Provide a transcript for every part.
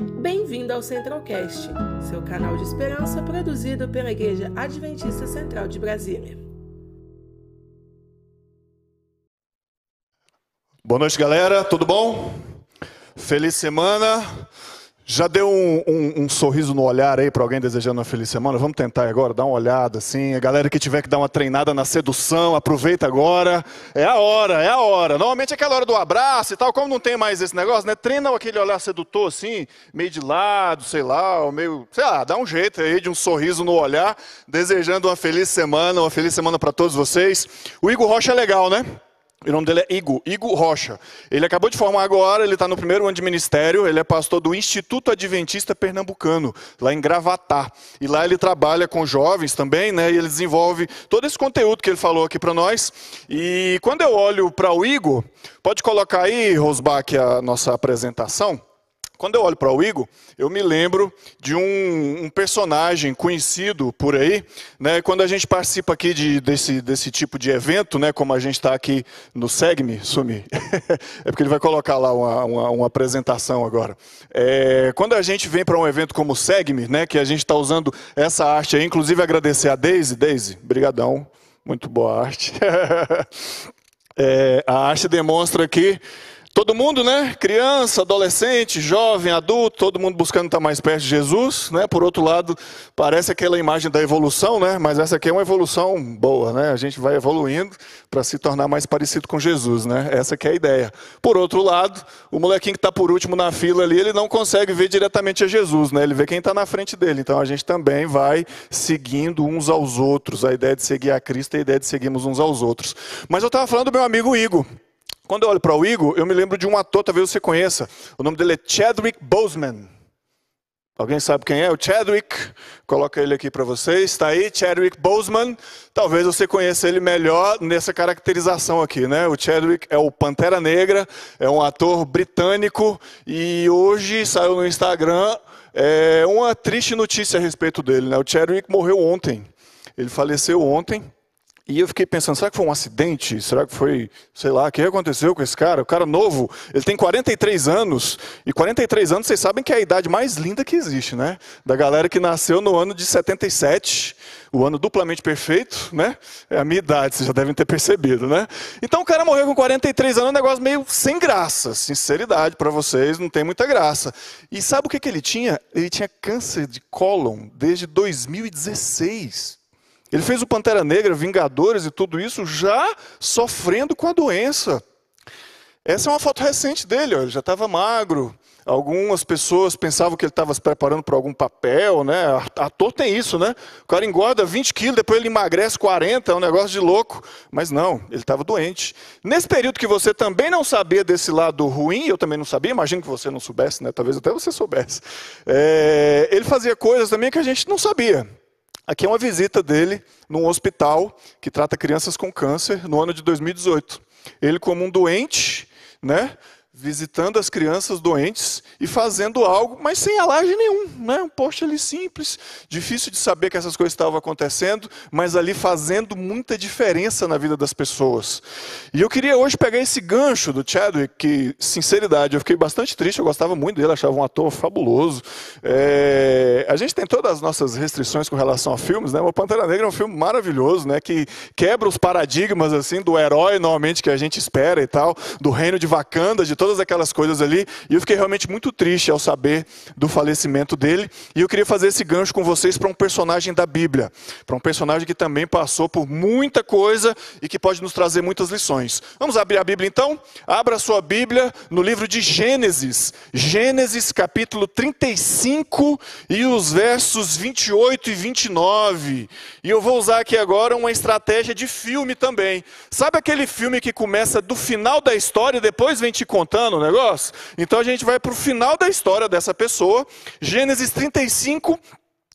Bem-vindo ao Centralcast, seu canal de esperança produzido pela Igreja Adventista Central de Brasília. Boa noite, galera. Tudo bom? Feliz semana. Já deu um, um, um, sorriso no olhar aí para alguém desejando uma feliz semana? Vamos tentar agora, dar uma olhada assim. A galera que tiver que dar uma treinada na sedução, aproveita agora. É a hora, é a hora. Normalmente é aquela hora do abraço e tal, como não tem mais esse negócio, né? Treina aquele olhar sedutor assim, meio de lado, sei lá, ou meio, sei lá, dá um jeito aí de um sorriso no olhar, desejando uma feliz semana, uma feliz semana para todos vocês. O Igor Rocha é legal, né? O nome dele é Igo, Igo Rocha. Ele acabou de formar agora, ele está no primeiro ano de ministério, ele é pastor do Instituto Adventista Pernambucano, lá em Gravatá. E lá ele trabalha com jovens também, né? E ele desenvolve todo esse conteúdo que ele falou aqui para nós. E quando eu olho para o Igo, pode colocar aí, Rosbach, a nossa apresentação. Quando eu olho para o Igor, eu me lembro de um, um, personagem conhecido por aí, né? Quando a gente participa aqui de, desse, desse tipo de evento, né? Como a gente está aqui no Segme, sumi, é porque ele vai colocar lá uma, uma, uma apresentação agora. É, quando a gente vem para um evento como o Segme, né? Que a gente está usando essa arte aí, inclusive agradecer a Daisy, Daisy, brigadão, muito boa arte. é, a arte demonstra que Todo mundo, né? Criança, adolescente, jovem, adulto, todo mundo buscando estar mais perto de Jesus, né? Por outro lado, parece aquela imagem da evolução, né? Mas essa aqui é uma evolução boa, né? A gente vai evoluindo para se tornar mais parecido com Jesus, né? Essa que é a ideia. Por outro lado, o molequinho que está por último na fila ali, ele não consegue ver diretamente a Jesus, né? Ele vê quem está na frente dele. Então a gente também vai seguindo uns aos outros. A ideia de seguir a Cristo é a ideia de seguirmos uns aos outros. Mas eu estava falando do meu amigo Igor. Quando eu olho para o Igor, eu me lembro de um ator, talvez você conheça. O nome dele é Chadwick Boseman. Alguém sabe quem é? O Chadwick. Coloca ele aqui para vocês. Está aí, Chadwick Boseman. Talvez você conheça ele melhor nessa caracterização aqui, né? O Chadwick é o Pantera Negra, é um ator britânico e hoje saiu no Instagram é, uma triste notícia a respeito dele, né? O Chadwick morreu ontem. Ele faleceu ontem. E eu fiquei pensando, será que foi um acidente? Será que foi, sei lá, o que aconteceu com esse cara? O cara novo, ele tem 43 anos, e 43 anos vocês sabem que é a idade mais linda que existe, né? Da galera que nasceu no ano de 77, o ano duplamente perfeito, né? É a minha idade, vocês já devem ter percebido, né? Então o cara morreu com 43 anos, um negócio meio sem graça, sinceridade para vocês, não tem muita graça. E sabe o que, que ele tinha? Ele tinha câncer de cólon desde 2016. Ele fez o Pantera Negra, Vingadores e tudo isso já sofrendo com a doença. Essa é uma foto recente dele, ó. ele já estava magro. Algumas pessoas pensavam que ele estava se preparando para algum papel, né? Ator tem isso, né? O cara engorda 20 quilos, depois ele emagrece 40, é um negócio de louco. Mas não, ele estava doente. Nesse período que você também não sabia desse lado ruim, eu também não sabia, imagino que você não soubesse, né? Talvez até você soubesse. É, ele fazia coisas também que a gente não sabia. Aqui é uma visita dele num hospital que trata crianças com câncer no ano de 2018. Ele, como um doente, né, visitando as crianças doentes e fazendo algo, mas sem alarde nenhum, né? um post ali simples, difícil de saber que essas coisas estavam acontecendo, mas ali fazendo muita diferença na vida das pessoas. E eu queria hoje pegar esse gancho do Chadwick, que, sinceridade, eu fiquei bastante triste, eu gostava muito dele, achava um ator fabuloso. É... A gente tem todas as nossas restrições com relação a filmes, né? O Pantera Negra é um filme maravilhoso, né? Que quebra os paradigmas assim do herói normalmente que a gente espera e tal, do reino de Wakanda, de todas todas aquelas coisas ali. E eu fiquei realmente muito triste ao saber do falecimento dele. E eu queria fazer esse gancho com vocês para um personagem da Bíblia, para um personagem que também passou por muita coisa e que pode nos trazer muitas lições. Vamos abrir a Bíblia então? Abra a sua Bíblia no livro de Gênesis, Gênesis capítulo 35 e os versos 28 e 29. E eu vou usar aqui agora uma estratégia de filme também. Sabe aquele filme que começa do final da história e depois vem te contando? O negócio? Então a gente vai para o final da história dessa pessoa, Gênesis 35,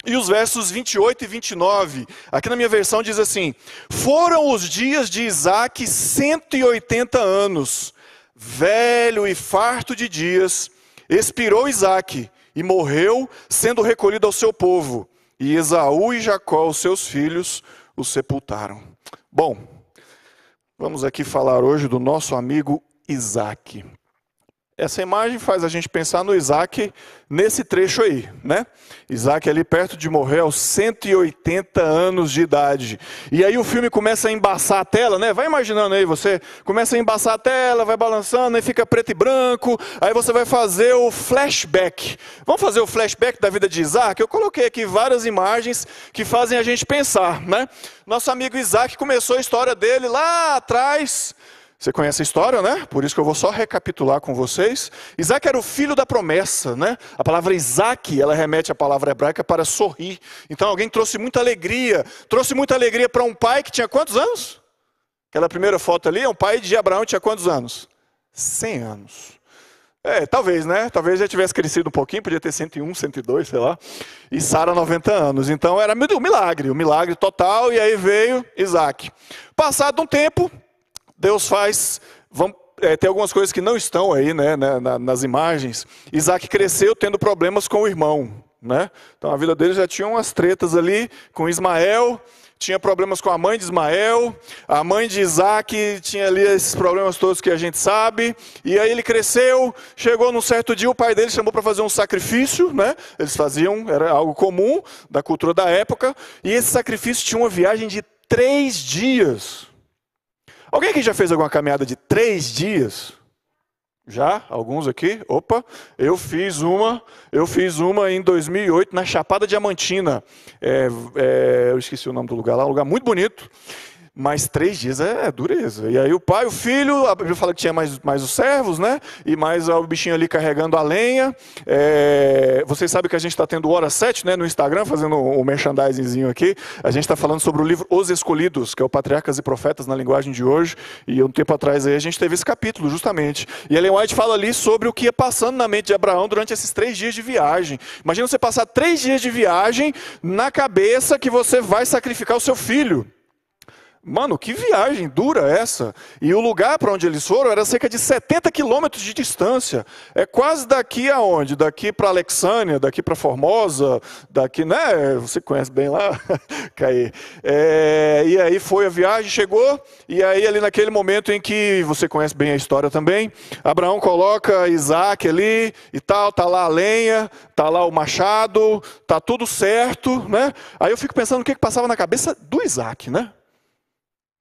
e os versos 28 e 29. Aqui na minha versão diz assim: Foram os dias de Isaac 180 anos, velho e farto de dias, expirou Isaac e morreu, sendo recolhido ao seu povo. E Esaú e Jacó, os seus filhos, o sepultaram. Bom, vamos aqui falar hoje do nosso amigo Isaac. Essa imagem faz a gente pensar no Isaac nesse trecho aí, né? Isaac ali perto de morrer aos 180 anos de idade. E aí o filme começa a embaçar a tela, né? Vai imaginando aí, você começa a embaçar a tela, vai balançando, aí fica preto e branco, aí você vai fazer o flashback. Vamos fazer o flashback da vida de Isaac? Eu coloquei aqui várias imagens que fazem a gente pensar, né? Nosso amigo Isaac começou a história dele lá atrás, você conhece a história, né? Por isso que eu vou só recapitular com vocês. Isaac era o filho da promessa, né? A palavra Isaac, ela remete à palavra hebraica para sorrir. Então alguém trouxe muita alegria. Trouxe muita alegria para um pai que tinha quantos anos? Aquela primeira foto ali, um pai de Abraão tinha quantos anos? 100 anos. É, talvez, né? Talvez já tivesse crescido um pouquinho, podia ter 101, 102, sei lá. E Sara 90 anos. Então era um milagre, um milagre total. E aí veio Isaac. Passado um tempo, Deus faz. Vamos, é, tem algumas coisas que não estão aí né, né, nas imagens. Isaac cresceu tendo problemas com o irmão. Né? Então a vida dele já tinha umas tretas ali com Ismael, tinha problemas com a mãe de Ismael, a mãe de Isaac tinha ali esses problemas todos que a gente sabe, e aí ele cresceu, chegou num certo dia, o pai dele chamou para fazer um sacrifício, né? Eles faziam, era algo comum da cultura da época, e esse sacrifício tinha uma viagem de três dias. Alguém aqui já fez alguma caminhada de três dias? Já? Alguns aqui? Opa, eu fiz uma, eu fiz uma em 2008 na Chapada Diamantina. É, é, eu esqueci o nome do lugar lá, um lugar muito bonito. Mas três dias é, é, dureza. E aí o pai, o filho, a Bíblia fala que tinha mais, mais os servos, né? E mais o bichinho ali carregando a lenha. É, vocês sabem que a gente está tendo Hora 7, né? No Instagram, fazendo o um merchandisingzinho aqui. A gente está falando sobre o livro Os Escolhidos, que é o Patriarcas e Profetas na linguagem de hoje. E um tempo atrás aí a gente teve esse capítulo, justamente. E Ellen White fala ali sobre o que ia passando na mente de Abraão durante esses três dias de viagem. Imagina você passar três dias de viagem na cabeça que você vai sacrificar o seu filho. Mano, que viagem dura essa! E o lugar para onde eles foram era cerca de 70 quilômetros de distância. É quase daqui aonde? Daqui para Alexânia, daqui para Formosa, daqui, né? Você conhece bem lá, Caí. É, e aí foi a viagem, chegou, e aí ali naquele momento em que você conhece bem a história também, Abraão coloca Isaac ali e tal, tá lá a lenha, tá lá o machado, tá tudo certo, né? Aí eu fico pensando o que, que passava na cabeça do Isaac, né?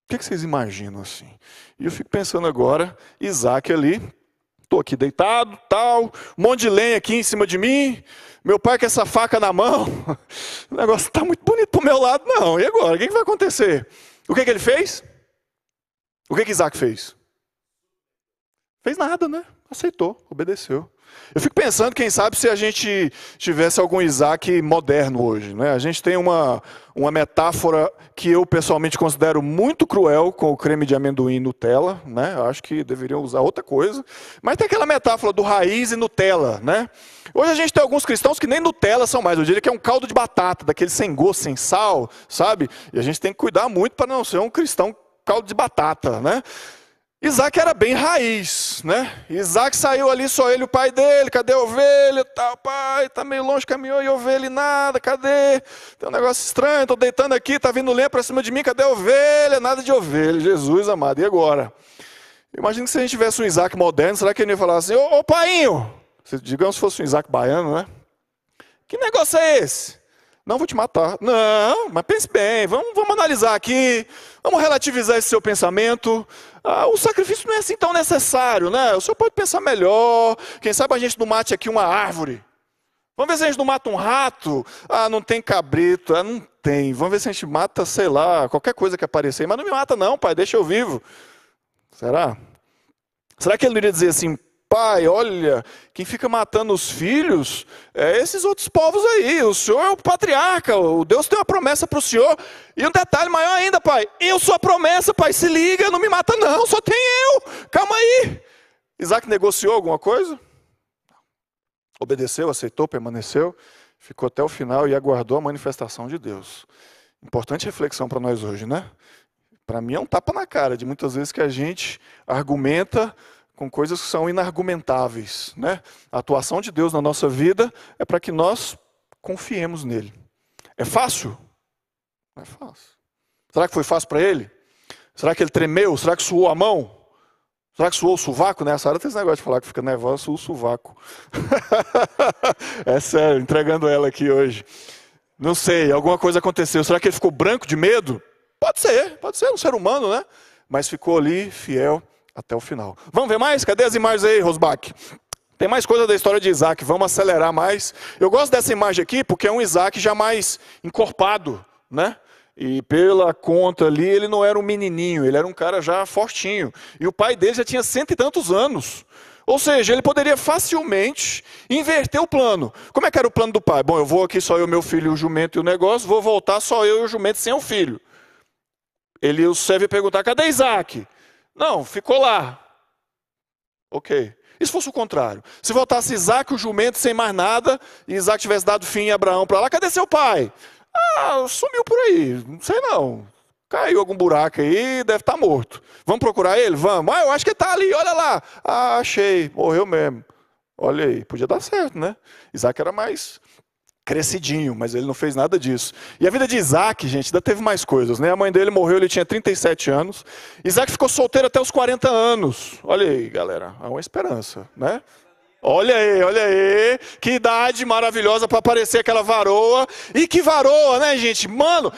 O que, vocês imaginam assim? E eu fico pensando agora, Isaac ali, estou aqui deitado, tal, um monte de lenha aqui em cima de mim, meu pai com essa faca na mão, o negócio está muito bonito para o meu lado, não. E agora? O que, que vai acontecer? O que, que ele fez? O que, que Isaac fez? Fez nada, né? Aceitou, obedeceu. Eu fico pensando, quem sabe, se a gente tivesse algum Isaac moderno hoje. Né? A gente tem uma, uma metáfora que eu pessoalmente considero muito cruel com o creme de amendoim Nutella. Né? Eu acho que deveriam usar outra coisa. Mas tem aquela metáfora do raiz e Nutella. Né? Hoje a gente tem alguns cristãos que nem Nutella são mais. Eu diria que é um caldo de batata, daquele sem gosto, sem sal, sabe? E a gente tem que cuidar muito para não ser um cristão caldo de batata. Né? Isaac era bem raiz, né? Isaac saiu ali, só ele o pai dele, cadê a ovelha? Tá, pai, tá meio longe, caminhou e ovelha e nada, cadê? Tem um negócio estranho, tô deitando aqui, tá vindo lenha para cima de mim, cadê a ovelha? Nada de ovelha, Jesus amado, e agora? Imagina que se a gente tivesse um Isaac moderno, será que ele ia falar assim, ô, ô digamos se fosse um Isaac baiano, né? Que negócio é esse? Não vou te matar. Não, mas pense bem, vamos, vamos analisar aqui, vamos relativizar esse seu pensamento. Ah, o sacrifício não é assim tão necessário, né? O senhor pode pensar melhor. Quem sabe a gente não mate aqui uma árvore. Vamos ver se a gente não mata um rato. Ah, não tem cabrito. Ah, não tem. Vamos ver se a gente mata, sei lá, qualquer coisa que aparecer. Mas não me mata, não, pai, deixa eu vivo. Será? Será que ele iria dizer assim, pai, olha, quem fica matando os filhos é esses outros povos aí. O senhor é o patriarca, o Deus tem uma promessa para o senhor. E um detalhe maior ainda, pai, eu sou a promessa, pai, se liga, não me mata não, só tem eu. Calma aí. Isaac negociou alguma coisa? Obedeceu, aceitou, permaneceu, ficou até o final e aguardou a manifestação de Deus. Importante reflexão para nós hoje, né? Para mim é um tapa na cara de muitas vezes que a gente argumenta com coisas que são inargumentáveis. Né? A atuação de Deus na nossa vida é para que nós confiemos nele. É fácil? Não é fácil. Será que foi fácil para ele? Será que ele tremeu? Será que suou a mão? Será que suou o sovaco? Nessa hora tem esse negócio de falar que fica nervosa, suou o sovaco. é sério, entregando ela aqui hoje. Não sei, alguma coisa aconteceu. Será que ele ficou branco de medo? Pode ser, pode ser, um ser humano, né? Mas ficou ali fiel até o final. Vamos ver mais? Cadê as imagens aí, Rosbach? Tem mais coisa da história de Isaac, vamos acelerar mais. Eu gosto dessa imagem aqui porque é um Isaac já mais encorpado, né? E pela conta ali, ele não era um menininho, ele era um cara já fortinho. E o pai dele já tinha cento e tantos anos. Ou seja, ele poderia facilmente inverter o plano. Como é que era o plano do pai? Bom, eu vou aqui só eu, meu filho, o jumento e o negócio, vou voltar só eu e o jumento sem o filho. Ele o serve perguntar: cadê Isaac? Não, ficou lá. Ok. E se fosse o contrário? Se voltasse Isaac, o jumento, sem mais nada, e Isaac tivesse dado fim a Abraão para lá, cadê seu pai? Ah, sumiu por aí, não sei não. Caiu algum buraco aí, deve estar tá morto. Vamos procurar ele? Vamos. Ah, eu acho que está ali, olha lá. Ah, achei, morreu mesmo. Olha aí, podia dar certo, né? Isaac era mais crescidinho, mas ele não fez nada disso. E a vida de Isaac, gente, ainda teve mais coisas, né? A mãe dele morreu, ele tinha 37 anos. Isaac ficou solteiro até os 40 anos. Olha aí, galera, há uma esperança, né? Olha aí, olha aí, que idade maravilhosa para aparecer aquela varoa. E que varoa, né, gente? Mano,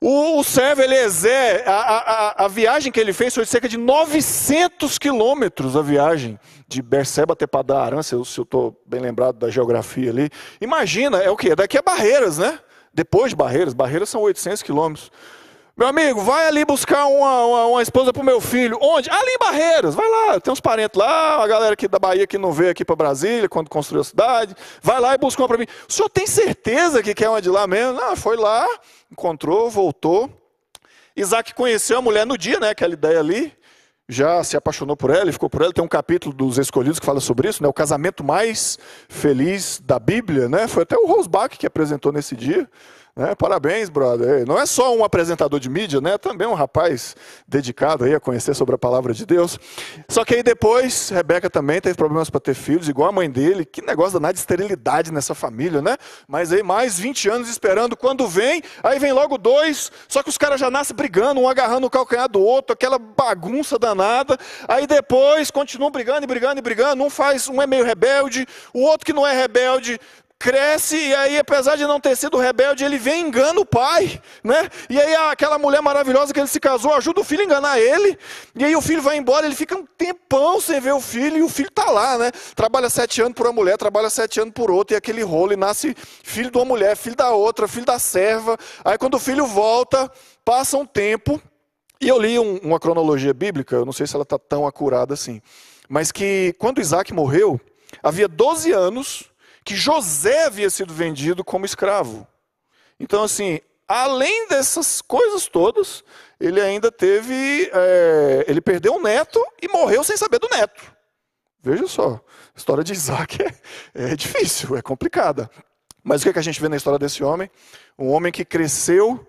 o, o servo Eliezer, a, a, a viagem que ele fez foi cerca de 900 quilômetros a viagem de Berseba até Padarã, se eu estou bem lembrado da geografia ali. Imagina, é o quê? Daqui a Barreiras, né? Depois de Barreiras, Barreiras são 800 quilômetros. Meu amigo, vai ali buscar uma, uma, uma esposa para o meu filho. Onde? Ali em Barreiras. Vai lá, tem uns parentes lá, a galera aqui da Bahia que não veio aqui para Brasília quando construiu a cidade. Vai lá e busca uma para mim. O senhor tem certeza que quer uma de lá mesmo? Não, foi lá, encontrou, voltou. Isaac conheceu a mulher no dia, né? Aquela ideia ali. Já se apaixonou por ela e ficou por ela. Tem um capítulo dos escolhidos que fala sobre isso, né? O casamento mais feliz da Bíblia, né? Foi até o Rosbach que apresentou nesse dia. Né? Parabéns, brother. Não é só um apresentador de mídia, né? Também um rapaz dedicado aí a conhecer sobre a palavra de Deus. Só que aí depois, Rebeca também teve problemas para ter filhos, igual a mãe dele. Que negócio danado de esterilidade nessa família, né? Mas aí mais 20 anos esperando. Quando vem, aí vem logo dois. Só que os caras já nascem brigando, um agarrando o calcanhar do outro, aquela bagunça danada. Aí depois continuam brigando e brigando e brigando. Um faz, um é meio rebelde, o outro que não é rebelde cresce e aí, apesar de não ter sido rebelde, ele vem e engana o pai, né? E aí aquela mulher maravilhosa que ele se casou ajuda o filho a enganar ele. E aí o filho vai embora, ele fica um tempão sem ver o filho e o filho está lá, né? Trabalha sete anos por uma mulher, trabalha sete anos por outra e aquele rolo e nasce filho de uma mulher, filho da outra, filho da serva. Aí quando o filho volta, passa um tempo e eu li um, uma cronologia bíblica, eu não sei se ela está tão acurada assim, mas que quando Isaac morreu, havia 12 anos que José havia sido vendido como escravo. Então, assim, além dessas coisas todas, ele ainda teve. É, ele perdeu um neto e morreu sem saber do neto. Veja só, a história de Isaac é, é difícil, é complicada. Mas o que, é que a gente vê na história desse homem? Um homem que cresceu,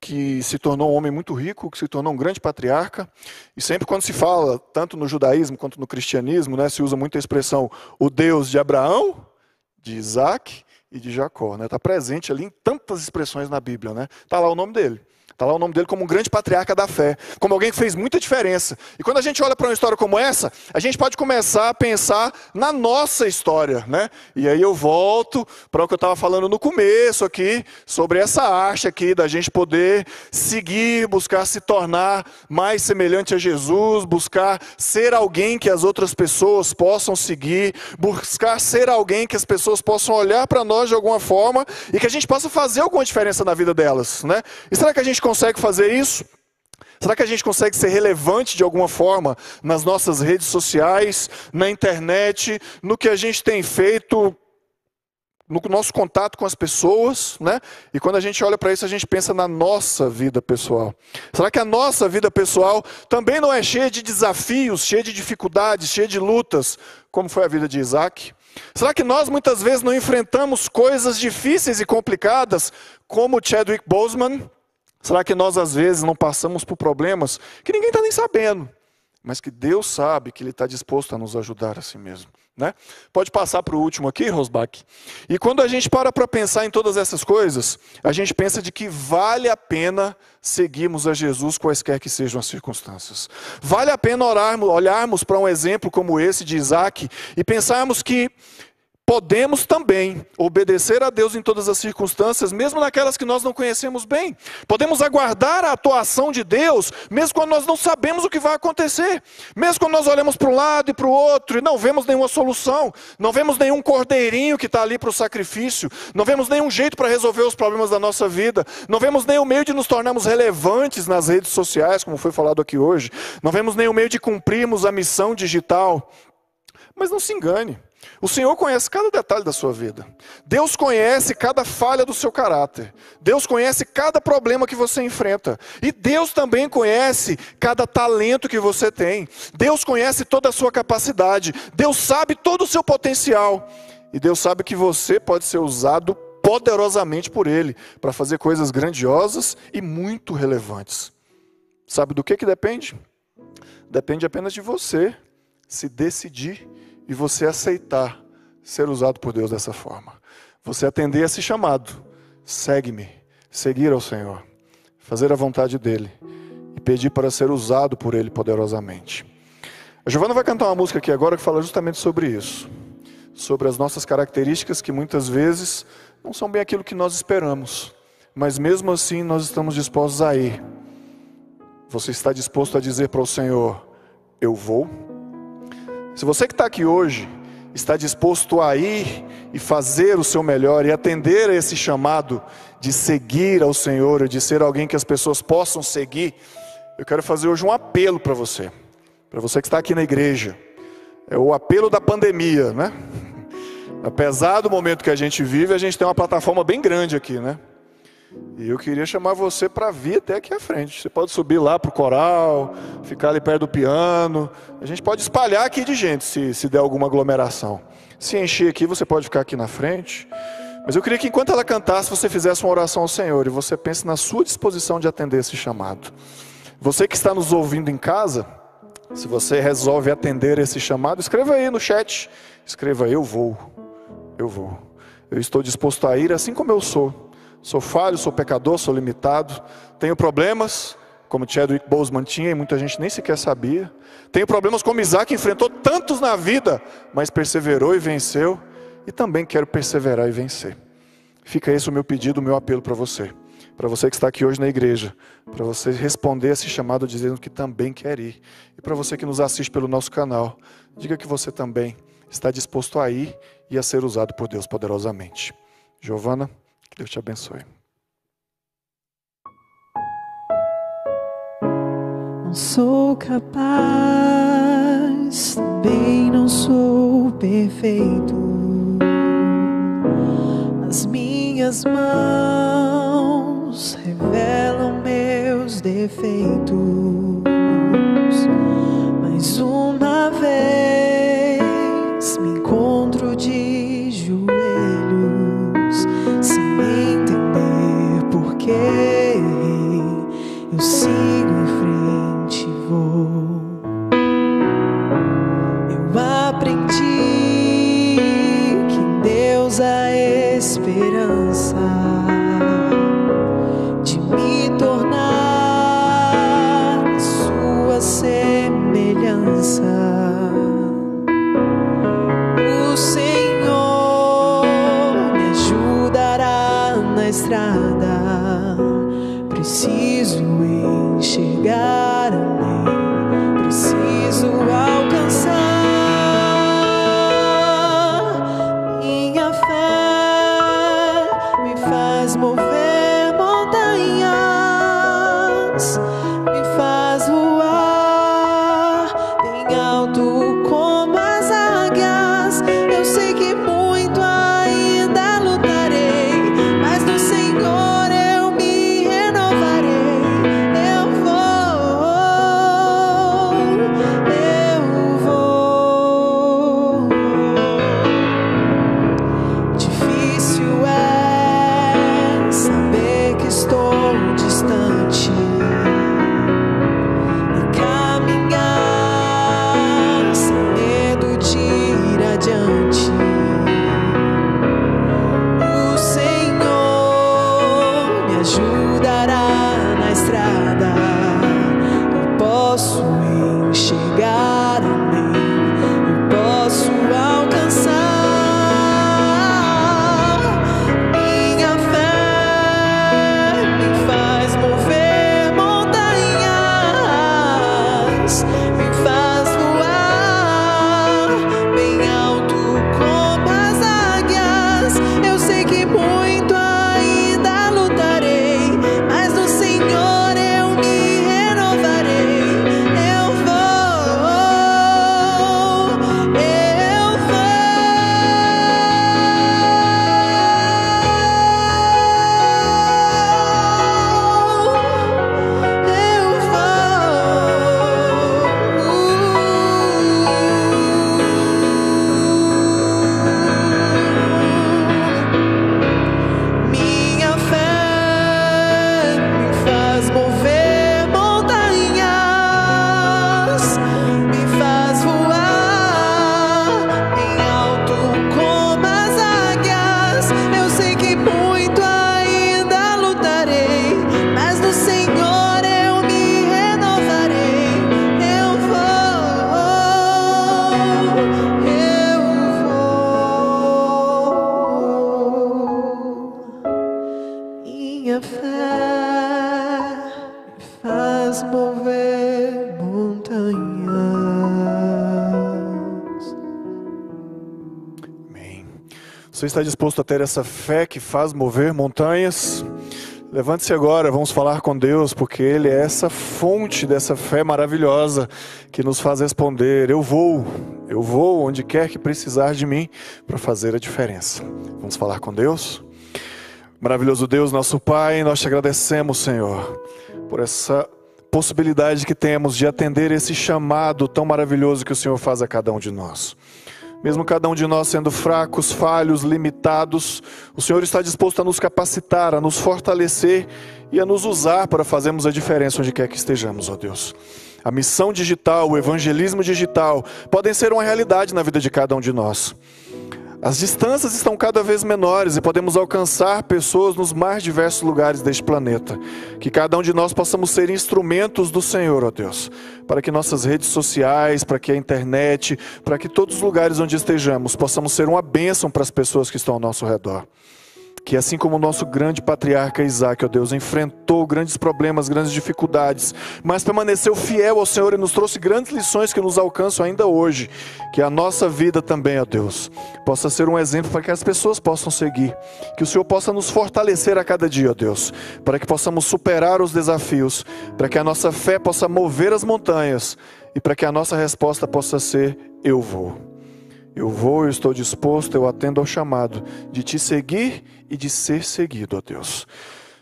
que se tornou um homem muito rico, que se tornou um grande patriarca. E sempre quando se fala, tanto no judaísmo quanto no cristianismo, né, se usa muito a expressão o Deus de Abraão, de Isaac e de Jacó. Está né? Tá presente ali em tantas expressões na Bíblia. Está né? Tá lá o nome dele. Está lá o nome dele como um grande patriarca da fé, como alguém que fez muita diferença. E quando a gente olha para uma história como essa, a gente pode começar a pensar na nossa história, né? E aí eu volto para o que eu estava falando no começo aqui, sobre essa arte aqui da gente poder seguir, buscar se tornar mais semelhante a Jesus, buscar ser alguém que as outras pessoas possam seguir, buscar ser alguém que as pessoas possam olhar para nós de alguma forma e que a gente possa fazer alguma diferença na vida delas, né? E será que a gente consegue fazer isso? Será que a gente consegue ser relevante de alguma forma nas nossas redes sociais, na internet, no que a gente tem feito, no nosso contato com as pessoas, né? E quando a gente olha para isso, a gente pensa na nossa vida pessoal. Será que a nossa vida pessoal também não é cheia de desafios, cheia de dificuldades, cheia de lutas, como foi a vida de Isaac? Será que nós muitas vezes não enfrentamos coisas difíceis e complicadas, como Chadwick Boseman? Será que nós às vezes não passamos por problemas que ninguém está nem sabendo? mas que Deus sabe que Ele está disposto a nos ajudar assim mesmo. Né? Pode passar para o último aqui, Rosbach. E quando a gente para para pensar em todas essas coisas, a gente pensa de que vale a pena seguirmos a Jesus quaisquer que sejam as circunstâncias. Vale a pena orarmos, olharmos para um exemplo como esse de Isaac e pensarmos que podemos também obedecer a Deus em todas as circunstâncias, mesmo naquelas que nós não conhecemos bem. Podemos aguardar a atuação de Deus, mesmo quando nós não sabemos o que vai acontecer. Mesmo quando nós olhamos para um lado e para o outro e não vemos nenhuma solução, não vemos nenhum cordeirinho que está ali para o sacrifício, não vemos nenhum jeito para resolver os problemas da nossa vida, não vemos nenhum meio de nos tornarmos relevantes nas redes sociais, como foi falado aqui hoje, não vemos nenhum meio de cumprirmos a missão digital. Mas não se engane. O Senhor conhece cada detalhe da sua vida. Deus conhece cada falha do seu caráter. Deus conhece cada problema que você enfrenta. E Deus também conhece cada talento que você tem. Deus conhece toda a sua capacidade. Deus sabe todo o seu potencial. E Deus sabe que você pode ser usado poderosamente por Ele para fazer coisas grandiosas e muito relevantes. Sabe do que, que depende? Depende apenas de você se decidir e você aceitar ser usado por Deus dessa forma. Você atender esse chamado, segue-me, seguir ao Senhor, fazer a vontade dEle e pedir para ser usado por Ele poderosamente. A Giovana vai cantar uma música aqui agora que fala justamente sobre isso, sobre as nossas características que muitas vezes não são bem aquilo que nós esperamos, mas mesmo assim nós estamos dispostos a ir. Você está disposto a dizer para o Senhor: Eu vou? Se você que está aqui hoje está disposto a ir e fazer o seu melhor e atender a esse chamado de seguir ao Senhor, de ser alguém que as pessoas possam seguir, eu quero fazer hoje um apelo para você, para você que está aqui na igreja. É o apelo da pandemia, né? Apesar do momento que a gente vive, a gente tem uma plataforma bem grande aqui, né? E eu queria chamar você para vir até aqui à frente. Você pode subir lá para o coral, ficar ali perto do piano. A gente pode espalhar aqui de gente se, se der alguma aglomeração. Se encher aqui, você pode ficar aqui na frente. Mas eu queria que enquanto ela cantasse, você fizesse uma oração ao Senhor e você pense na sua disposição de atender esse chamado. Você que está nos ouvindo em casa, se você resolve atender esse chamado, escreva aí no chat. Escreva: Eu vou, eu vou. Eu estou disposto a ir assim como eu sou Sou falho, sou pecador, sou limitado. Tenho problemas, como Chadwick Boseman tinha e muita gente nem sequer sabia. Tenho problemas como Isaac, enfrentou tantos na vida, mas perseverou e venceu. E também quero perseverar e vencer. Fica esse o meu pedido, o meu apelo para você. Para você que está aqui hoje na igreja, para você responder esse chamado dizendo que também quer ir. E para você que nos assiste pelo nosso canal, diga que você também está disposto a ir e a ser usado por Deus poderosamente. Giovana. Deus te abençoe. Não sou capaz, também não sou perfeito. As minhas mãos revelam meus defeitos. Mais uma Você está disposto a ter essa fé que faz mover montanhas? Levante-se agora, vamos falar com Deus, porque Ele é essa fonte dessa fé maravilhosa que nos faz responder: Eu vou, eu vou onde quer que precisar de mim para fazer a diferença. Vamos falar com Deus? Maravilhoso Deus, nosso Pai, nós te agradecemos, Senhor, por essa possibilidade que temos de atender esse chamado tão maravilhoso que o Senhor faz a cada um de nós. Mesmo cada um de nós sendo fracos, falhos, limitados, o Senhor está disposto a nos capacitar, a nos fortalecer e a nos usar para fazermos a diferença onde quer que estejamos, ó Deus. A missão digital, o evangelismo digital podem ser uma realidade na vida de cada um de nós. As distâncias estão cada vez menores e podemos alcançar pessoas nos mais diversos lugares deste planeta. Que cada um de nós possamos ser instrumentos do Senhor, ó Deus, para que nossas redes sociais, para que a internet, para que todos os lugares onde estejamos possamos ser uma bênção para as pessoas que estão ao nosso redor que assim como o nosso grande patriarca Isaac, ó Deus, enfrentou grandes problemas, grandes dificuldades, mas permaneceu fiel ao Senhor e nos trouxe grandes lições que nos alcançam ainda hoje, que a nossa vida também, ó Deus, possa ser um exemplo para que as pessoas possam seguir, que o Senhor possa nos fortalecer a cada dia, ó Deus, para que possamos superar os desafios, para que a nossa fé possa mover as montanhas e para que a nossa resposta possa ser: eu vou. Eu vou, eu estou disposto, eu atendo ao chamado de te seguir e de ser seguido, ó Deus.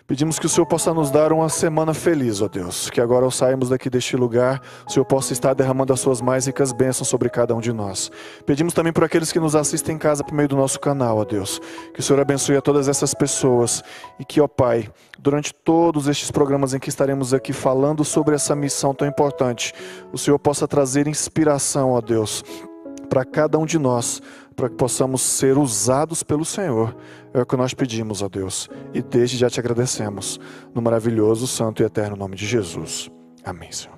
Pedimos que o Senhor possa nos dar uma semana feliz, ó Deus. Que agora ao sairmos daqui deste lugar, o Senhor possa estar derramando as suas mais ricas bênçãos sobre cada um de nós. Pedimos também por aqueles que nos assistem em casa por meio do nosso canal, ó Deus. Que o Senhor abençoe a todas essas pessoas e que, ó Pai, durante todos estes programas em que estaremos aqui falando sobre essa missão tão importante, o Senhor possa trazer inspiração, ó Deus para cada um de nós, para que possamos ser usados pelo Senhor. É o que nós pedimos, ó Deus, e desde já te agradecemos, no maravilhoso, santo e eterno nome de Jesus. Amém, Senhor.